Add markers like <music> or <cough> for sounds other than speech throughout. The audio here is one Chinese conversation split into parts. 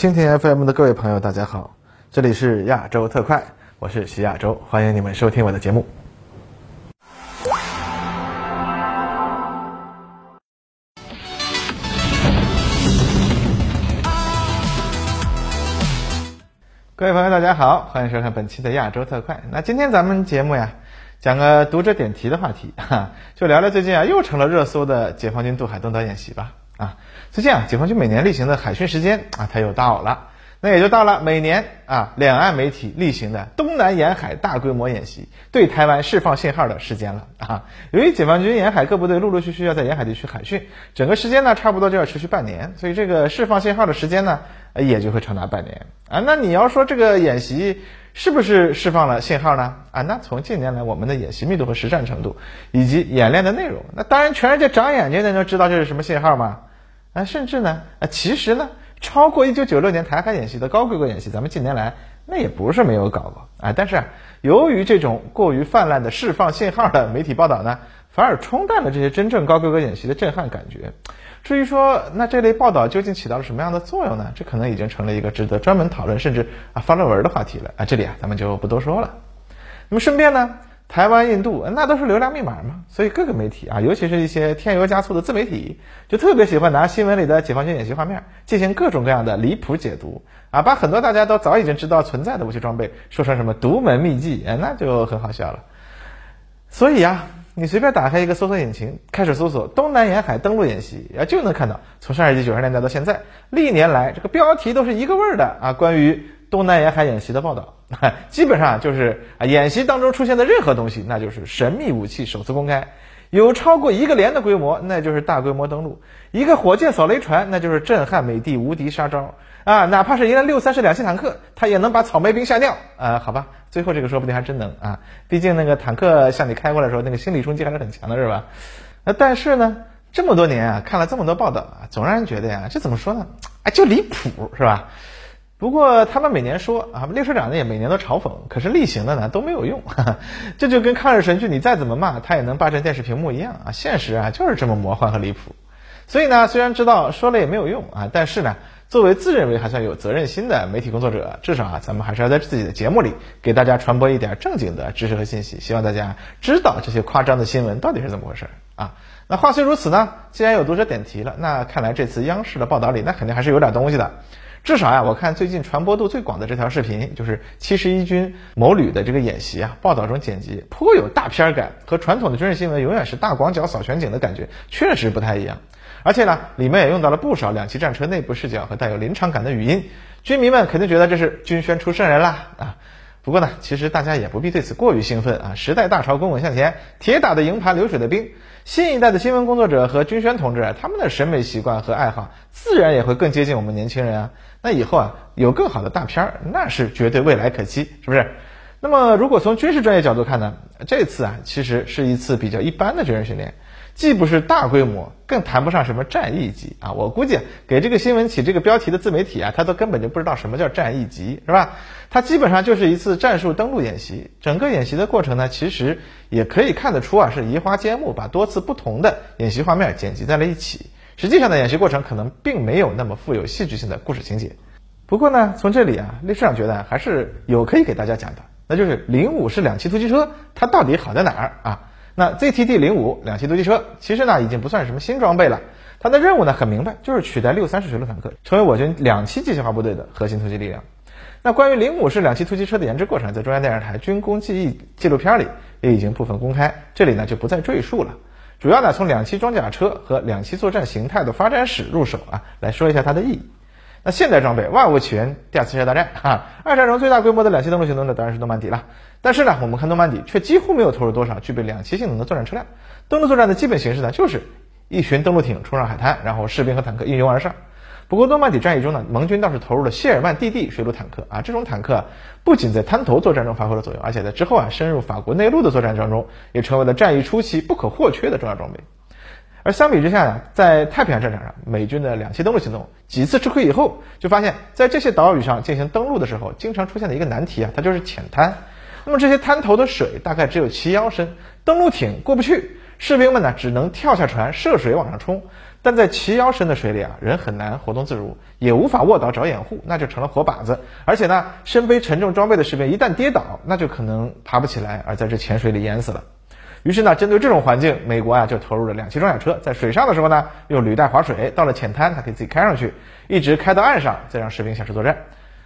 蜻蜓 FM 的各位朋友，大家好，这里是亚洲特快，我是徐亚洲，欢迎你们收听我的节目。各位朋友，大家好，欢迎收看本期的亚洲特快。那今天咱们节目呀，讲个读者点题的话题，哈，就聊聊最近啊又成了热搜的解放军渡海东岛演习吧。啊，最近啊，解放军每年例行的海训时间啊，它又到了，那也就到了每年啊两岸媒体例行的东南沿海大规模演习，对台湾释放信号的时间了啊。由于解放军沿海各部队陆陆续续要在沿海地区海训，整个时间呢差不多就要持续半年，所以这个释放信号的时间呢。也就会长达半年啊。那你要说这个演习是不是释放了信号呢？啊，那从近年来我们的演习密度和实战程度，以及演练的内容，那当然全世界长眼睛的都知道这是什么信号吗？啊，甚至呢，啊，其实呢，超过一九九六年台海演习的高规格演习，咱们近年来那也不是没有搞过啊。但是啊，由于这种过于泛滥的释放信号的媒体报道呢，反而冲淡了这些真正高规格演习的震撼感觉。至于说那这类报道究竟起到了什么样的作用呢？这可能已经成了一个值得专门讨论，甚至啊发论文的话题了啊。这里啊咱们就不多说了。那么顺便呢，台湾、印度那都是流量密码嘛，所以各个媒体啊，尤其是一些添油加醋的自媒体，就特别喜欢拿新闻里的解放军演习画面进行各种各样的离谱解读啊，把很多大家都早已经知道存在的武器装备说成什么独门秘技，哎，那就很好笑了。所以啊。你随便打开一个搜索引擎，开始搜索东南沿海登陆演习啊，就能看到从上世纪九十年代到现在，历年来这个标题都是一个味儿的啊，关于东南沿海演习的报道，<laughs> 基本上就是啊，演习当中出现的任何东西，那就是神秘武器首次公开，有超过一个连的规模，那就是大规模登陆，一个火箭扫雷船，那就是震撼美帝无敌杀招。啊，哪怕是一辆六三式两栖坦克，它也能把草莓兵吓尿啊！好吧，最后这个说不定还真能啊，毕竟那个坦克向你开过来的时候，那个心理冲击还是很强的，是吧？那但是呢，这么多年啊，看了这么多报道啊，总让人觉得呀，这怎么说呢？哎，就离谱，是吧？不过他们每年说啊，列车长呢也每年都嘲讽，可是例行的呢都没有用，这就跟抗日神剧你再怎么骂，他也能霸占电视屏幕一样啊！现实啊就是这么魔幻和离谱。所以呢，虽然知道说了也没有用啊，但是呢。作为自认为还算有责任心的媒体工作者，至少啊，咱们还是要在自己的节目里给大家传播一点正经的知识和信息，希望大家知道这些夸张的新闻到底是怎么回事啊。那话虽如此呢，既然有读者点题了，那看来这次央视的报道里，那肯定还是有点东西的。至少呀，我看最近传播度最广的这条视频，就是七十一军某旅的这个演习啊，报道中剪辑颇有大片感，和传统的军事新闻永远是大广角扫全景的感觉，确实不太一样。而且呢，里面也用到了不少两栖战车内部视角和带有临场感的语音，军迷们肯定觉得这是军宣出圣人啦啊！不过呢，其实大家也不必对此过于兴奋啊。时代大潮滚滚向前，铁打的营盘流水的兵，新一代的新闻工作者和军宣同志，他们的审美习惯和爱好自然也会更接近我们年轻人啊。那以后啊，有更好的大片儿，那是绝对未来可期，是不是？那么如果从军事专业角度看呢，这次啊，其实是一次比较一般的军事训练。既不是大规模，更谈不上什么战役级啊！我估计给这个新闻起这个标题的自媒体啊，他都根本就不知道什么叫战役级，是吧？它基本上就是一次战术登陆演习。整个演习的过程呢，其实也可以看得出啊，是移花接木，把多次不同的演习画面剪辑在了一起。实际上的演习过程可能并没有那么富有戏剧性的故事情节。不过呢，从这里啊，历史上觉得还是有可以给大家讲的，那就是零五式两栖突击车它到底好在哪儿啊？那 ZTD 零五两栖突击车其实呢已经不算什么新装备了，它的任务呢很明白，就是取代六三式水陆坦克，成为我军两栖机械化部队的核心突击力量。那关于零五式两栖突击车的研制过程，在中央电视台军工记忆纪录片里也已经部分公开，这里呢就不再赘述了。主要呢从两栖装甲车和两栖作战形态的发展史入手啊，来说一下它的意义。那现代装备万物起源第二次世界大战 <laughs> 啊，二战中最大规模的两栖登陆行动呢当然是诺曼底了。但是呢，我们看诺曼底却几乎没有投入多少具备两栖性能的作战车辆。登陆作战的基本形式呢，就是一群登陆艇冲上海滩，然后士兵和坦克一拥而上。不过诺曼底战役中呢，盟军倒是投入了谢尔曼 DD 水陆坦克啊，这种坦克不仅在滩头作战中发挥了作用，而且在之后啊深入法国内陆的作战当中，也成为了战役初期不可或缺的重要装备。而相比之下呢，在太平洋战场上，美军的两栖登陆行动几次吃亏以后，就发现，在这些岛屿上进行登陆的时候，经常出现的一个难题啊，它就是浅滩。那么这些滩头的水大概只有齐腰深，登陆艇过不去，士兵们呢只能跳下船涉水往上冲。但在齐腰深的水里啊，人很难活动自如，也无法卧倒找掩护，那就成了活靶子。而且呢，身背沉重装备的士兵一旦跌倒，那就可能爬不起来，而在这浅水里淹死了。于是呢，针对这种环境，美国啊就投入了两栖装甲车，在水上的时候呢，用履带划水，到了浅滩，它可以自己开上去，一直开到岸上，再让士兵下车作战。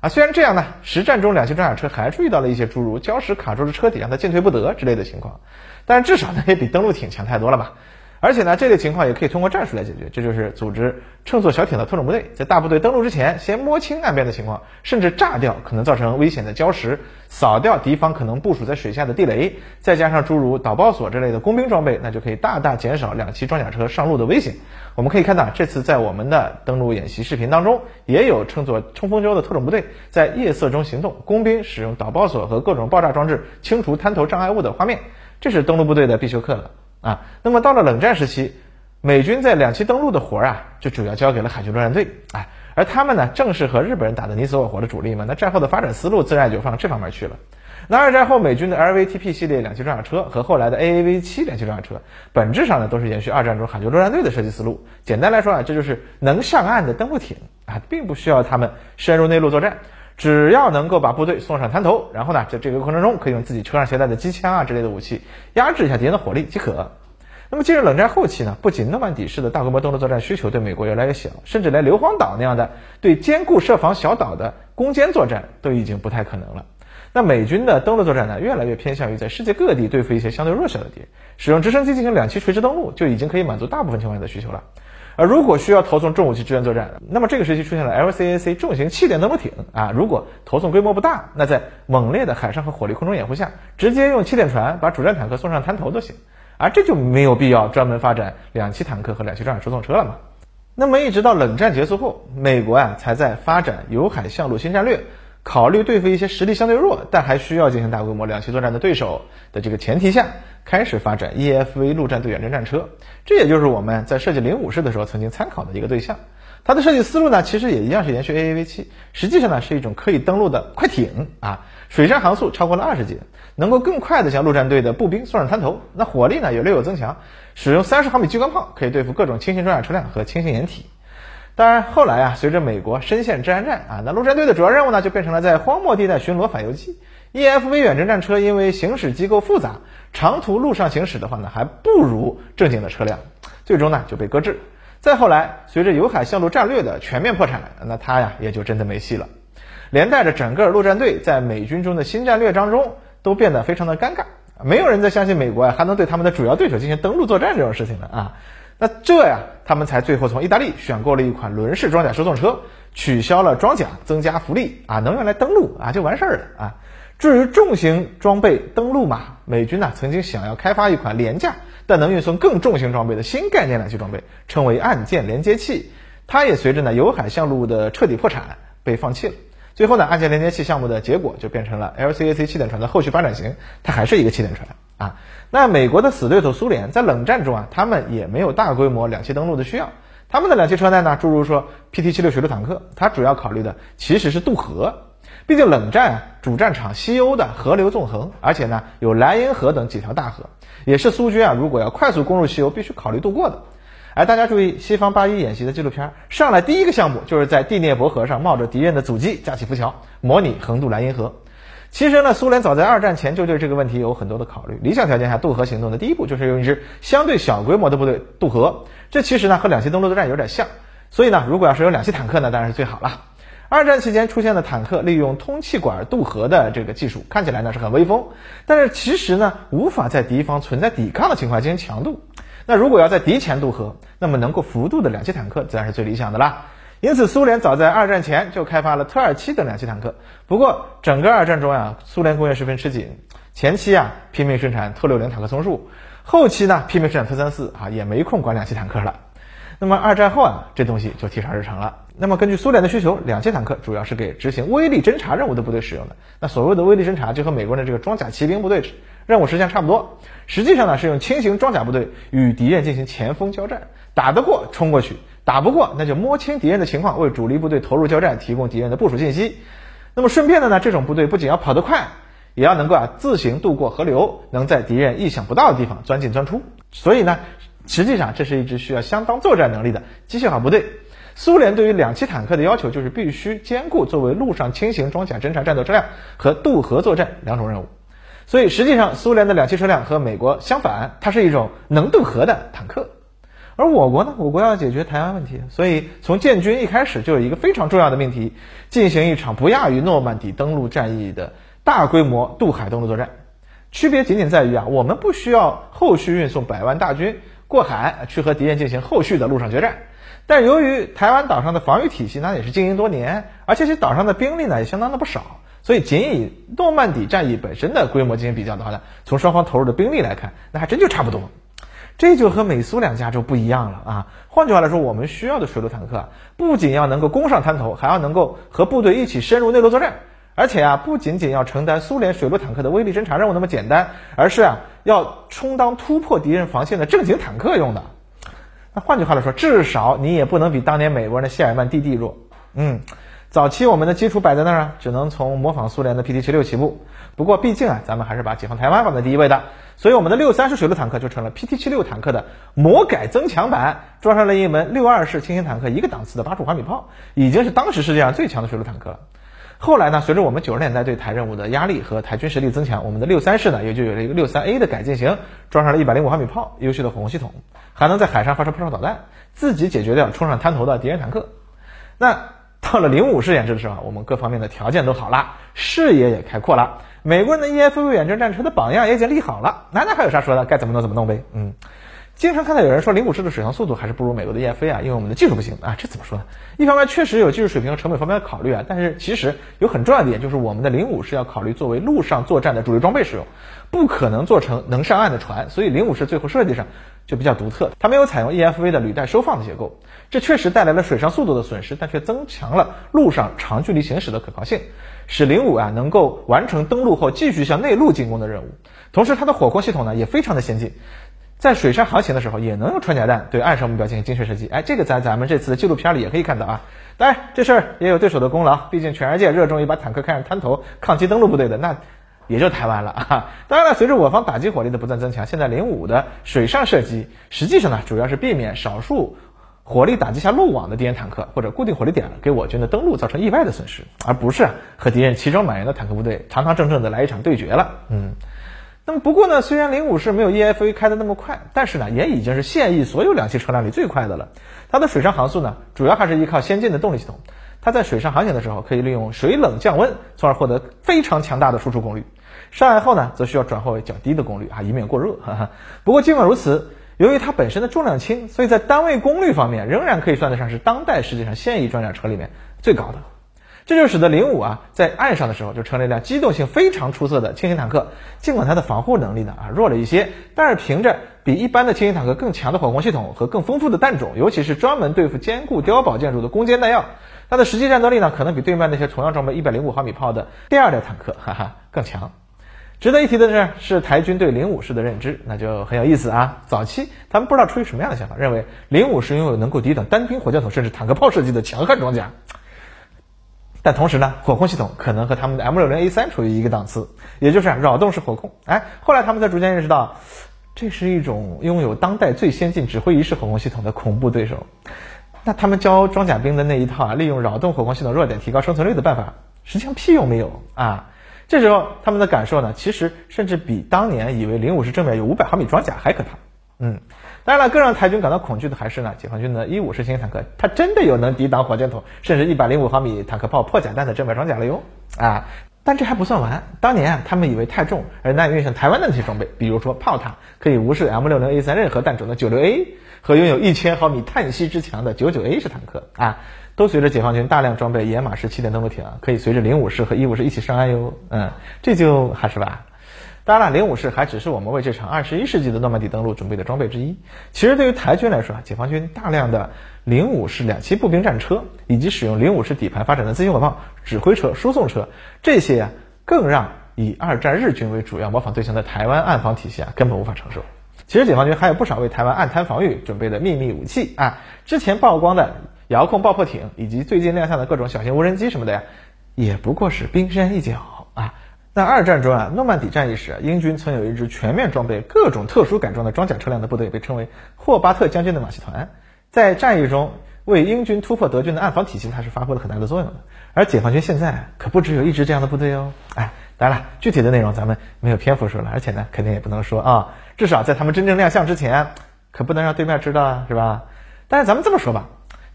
啊，虽然这样呢，实战中两栖装甲车还是遇到了一些诸如礁石卡住了车底，让它进退不得之类的情况，但至少呢，也比登陆艇强太多了吧。而且呢，这类情况也可以通过战术来解决，这就是组织乘坐小艇的特种部队，在大部队登陆之前，先摸清岸边的情况，甚至炸掉可能造成危险的礁石，扫掉敌方可能部署在水下的地雷，再加上诸如导爆索之类的工兵装备，那就可以大大减少两栖装甲车上路的危险。我们可以看到，这次在我们的登陆演习视频当中，也有乘坐冲锋舟的特种部队在夜色中行动，工兵使用导爆索和各种爆炸装置清除滩头障碍物的画面，这是登陆部队的必修课了。啊，那么到了冷战时期，美军在两栖登陆的活儿啊，就主要交给了海军陆战队，哎，而他们呢，正是和日本人打的你死我活的主力嘛，那战后的发展思路自然就放这方面去了。那二战后，美军的 LVTP 系列两栖装甲车和后来的 AAV 七两栖装甲车，本质上呢，都是延续二战中海军陆战队的设计思路。简单来说啊，这就是能上岸的登陆艇啊，并不需要他们深入内陆作战，只要能够把部队送上滩头，然后呢，在这个过程中可以用自己车上携带的机枪啊之类的武器压制一下敌人的火力即可。那么进入冷战后期呢，不仅诺曼底式的大规模登陆作战需求对美国越来越小，甚至连硫磺岛那样的对坚固设防小岛的攻坚作战都已经不太可能了。那美军的登陆作战呢，越来越偏向于在世界各地对付一些相对弱小的敌人，使用直升机进行两栖垂直登陆就已经可以满足大部分情况下的需求了。而如果需要投送重武器支援作战，那么这个时期出现了 LCAC 重型气垫登陆艇啊，如果投送规模不大，那在猛烈的海上和火力空中掩护下，直接用气垫船把主战坦克送上滩头都行。而这就没有必要专门发展两栖坦克和两栖装甲输送车了嘛？那么一直到冷战结束后，美国呀才在发展有海向陆新战略，考虑对付一些实力相对弱但还需要进行大规模两栖作战的对手的这个前提下，开始发展 EFV 陆战队远征战车。这也就是我们在设计零五式的时候曾经参考的一个对象。它的设计思路呢，其实也一样是延续 AAV 七，实际上呢是一种可以登陆的快艇啊，水上航速超过了二十节，能够更快的将陆战队的步兵送上滩头，那火力呢也略有增强，使用三十毫米激光炮可以对付各种轻型装甲车辆和轻型掩体。当然后来啊，随着美国深陷治安战啊，那陆战队的主要任务呢就变成了在荒漠地带巡逻反游击。EFV 远征战车因为行驶机构复杂，长途路上行驶的话呢还不如正经的车辆，最终呢就被搁置。再后来，随着有海向陆战略的全面破产，那它呀也就真的没戏了，连带着整个陆战队在美军中的新战略当中都变得非常的尴尬，没有人再相信美国呀还能对他们的主要对手进行登陆作战这种事情了啊，那这呀他们才最后从意大利选购了一款轮式装甲输送车，取消了装甲，增加福利啊，能用来登陆啊就完事儿了啊。至于重型装备登陆嘛，美军呢曾经想要开发一款廉价但能运送更重型装备的新概念两栖装备，称为岸舰连接器。它也随着呢有海向陆的彻底破产被放弃了。最后呢，岸舰连接器项目的结果就变成了 LCAC 气垫船的后续发展型，它还是一个气垫船啊。那美国的死对头苏联在冷战中啊，他们也没有大规模两栖登陆的需要，他们的两栖车耐呢，诸如说 PT 七六水陆坦克，它主要考虑的其实是渡河。毕竟冷战主战场西欧的河流纵横，而且呢有莱茵河等几条大河，也是苏军啊如果要快速攻入西欧必须考虑渡过的。哎，大家注意，西方八一演习的纪录片上来第一个项目就是在第聂伯河上冒着敌人的阻击架起浮桥，模拟横渡莱茵河。其实呢，苏联早在二战前就对这个问题有很多的考虑。理想条件下，渡河行动的第一步就是用一支相对小规模的部队渡河。这其实呢和两栖登陆作战有点像。所以呢，如果要是有两栖坦克呢，当然是最好了。<laughs> 二战期间出现的坦克利用通气管渡河的这个技术，看起来呢是很威风，但是其实呢无法在敌方存在抵抗的情况进行强渡。那如果要在敌前渡河，那么能够幅度的两栖坦克自然是最理想的啦。因此，苏联早在二战前就开发了特二七等两栖坦克。不过，整个二战中啊，苏联工业十分吃紧，前期啊拼命生产特六零坦克松树，后期呢拼命生产特三四啊，也没空管两栖坦克了。那么二战后啊，这东西就提上日程了。那么根据苏联的需求，两栖坦克主要是给执行威力侦察任务的部队使用的。那所谓的威力侦察，就和美国的这个装甲骑兵部队任务实现差不多。实际上呢，是用轻型装甲部队与敌人进行前锋交战，打得过冲过去，打不过那就摸清敌人的情况，为主力部队投入交战提供敌人的部署信息。那么顺便的呢，这种部队不仅要跑得快，也要能够啊自行渡过河流，能在敌人意想不到的地方钻进钻出。所以呢。实际上，这是一支需要相当作战能力的机械化部队。苏联对于两栖坦克的要求就是必须兼顾作为陆上轻型装甲侦察战斗车辆和渡河作战两种任务。所以，实际上苏联的两栖车辆和美国相反，它是一种能渡河的坦克。而我国呢，我国要解决台湾问题，所以从建军一开始就有一个非常重要的命题，进行一场不亚于诺曼底登陆战役的大规模渡海登陆作战。区别仅仅在于啊，我们不需要后续运送百万大军。过海去和敌人进行后续的陆上决战，但由于台湾岛上的防御体系那也是经营多年，而且其岛上的兵力呢也相当的不少，所以仅以诺曼底战役本身的规模进行比较的话呢，从双方投入的兵力来看，那还真就差不多。这就和美苏两家就不一样了啊！换句话来说，我们需要的水陆坦克不仅要能够攻上滩头，还要能够和部队一起深入内陆作战。而且啊，不仅仅要承担苏联水陆坦克的威力侦察任务那么简单，而是啊，要充当突破敌人防线的正经坦克用的。那换句话来说，至少你也不能比当年美国人的谢尔曼 DD 弱。嗯，早期我们的基础摆在那儿啊，只能从模仿苏联的 PT76 起步。不过毕竟啊，咱们还是把解放台湾放在第一位的，所以我们的六三式水陆坦克就成了 PT76 坦克的魔改增强版，装上了一门六二式轻型坦克一个档次的八十五毫米炮，已经是当时世界上最强的水陆坦克了。后来呢，随着我们九十年代对台任务的压力和台军实力增强，我们的六三式呢也就有了一个六三 A 的改进型，装上了一百零五毫米炮，优秀的火控系统，还能在海上发射炮导弹，自己解决掉冲上滩头的敌人坦克。那到了零五式研制的时候，我们各方面的条件都好了，视野也开阔了，美国人的 EFV 远征战车的榜样也已经立好了，那那还有啥说的？该怎么弄怎么弄呗。嗯。经常看到有人说零五式的水上速度还是不如美国的 EFA 啊，因为我们的技术不行啊，这怎么说呢？一方面确实有技术水平和成本方面的考虑啊，但是其实有很重要的点就是我们的零五式要考虑作为陆上作战的主力装备使用，不可能做成能上岸的船，所以零五式最后设计上就比较独特，它没有采用 EFV 的履带收放的结构，这确实带来了水上速度的损失，但却增强了陆上长距离行驶的可靠性，使零五啊能够完成登陆后继续向内陆进攻的任务，同时它的火控系统呢也非常的先进。在水上航行的时候，也能用穿甲弹对岸上目标进行精确射击。哎，这个在咱们这次的纪录片里也可以看到啊。当然，这事儿也有对手的功劳，毕竟全世界热衷于把坦克开上滩头抗击登陆部队的，那也就台湾了啊。<laughs> 当然了，随着我方打击火力的不断增强，现在零五的水上射击实际上呢，主要是避免少数火力打击下漏网的敌人坦克或者固定火力点给我军的登陆造成意外的损失，而不是和敌人齐装满员的坦克部队堂堂正正的来一场对决了。嗯。那么不过呢，虽然零五式没有 EFA 开的那么快，但是呢，也已经是现役所有两栖车辆里最快的了。它的水上航速呢，主要还是依靠先进的动力系统。它在水上航行的时候，可以利用水冷降温，从而获得非常强大的输出功率。上岸后呢，则需要转化为较低的功率啊，以免过热。不过尽管如此，由于它本身的重量轻，所以在单位功率方面，仍然可以算得上是当代世界上现役装甲车里面最高的。这就使得零五啊在岸上的时候就成了一辆机动性非常出色的轻型坦克。尽管它的防护能力呢啊弱了一些，但是凭着比一般的轻型坦克更强的火控系统和更丰富的弹种，尤其是专门对付坚固碉堡建筑的攻坚弹药，它的实际战斗力呢可能比对面那些同样装备一百零五毫米炮的第二代坦克哈哈更强。值得一提的是，是台军对零五式的认知，那就很有意思啊。早期他们不知道出于什么样的想法，认为零五式拥有能够抵挡单兵火箭筒甚至坦克炮射击的强悍装甲。但同时呢，火控系统可能和他们的 M60A3 处于一个档次，也就是扰动式火控。哎，后来他们才逐渐认识到，这是一种拥有当代最先进指挥仪式火控系统的恐怖对手。那他们教装甲兵的那一套啊，利用扰动火光系统弱点提高生存率的办法，实际上屁用没有啊。这时候他们的感受呢，其实甚至比当年以为零五式正面有五百毫米装甲还可怕。嗯。当然了，更让台军感到恐惧的还是呢，解放军的一五式轻型坦克，它真的有能抵挡火箭筒，甚至一百零五毫米坦克炮破甲弹的正面装甲了哟！啊，但这还不算完，当年啊，他们以为太重而难以运上台湾的那些装备，比如说炮塔可以无视 M 六零 A 三任何弹种的九六 A 和拥有一千毫米碳吸之强的九九 A 式坦克啊，都随着解放军大量装备野马式气垫登陆艇啊，可以随着零五式和一五式一起上岸哟。嗯，这就还是吧。当然了，零五式还只是我们为这场二十一世纪的诺曼底登陆准备的装备之一。其实对于台军来说啊，解放军大量的零五式两栖步兵战车，以及使用零五式底盘发展的自行火炮、指挥车、输送车，这些啊，更让以二战日军为主要模仿对象的台湾岸防体系啊，根本无法承受。其实解放军还有不少为台湾暗滩防御准备的秘密武器啊，之前曝光的遥控爆破艇，以及最近亮相的各种小型无人机什么的呀，也不过是冰山一角啊。那二战中啊，诺曼底战役时，英军曾有一支全面装备各种特殊改装的装甲车辆的部队，被称为霍巴特将军的马戏团，在战役中为英军突破德军的暗防体系，它是发挥了很大的作用的。而解放军现在可不只有一支这样的部队哦，哎，当然了，具体的内容咱们没有篇幅说了，而且呢，肯定也不能说啊，至少在他们真正亮相之前，可不能让对面知道啊，是吧？但是咱们这么说吧，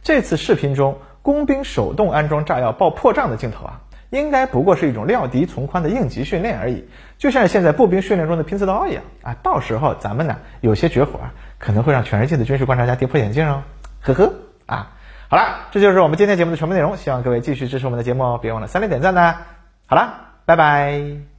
这次视频中工兵手动安装炸药爆破障的镜头啊，应该不过是一种料敌从宽的应急训练而已，就像现在步兵训练中的拼刺刀一样啊。到时候咱们呢，有些绝活啊，可能会让全世界的军事观察家跌破眼镜哦，呵呵啊。好了，这就是我们今天节目的全部内容，希望各位继续支持我们的节目哦，别忘了三连点赞呢。好了，拜拜。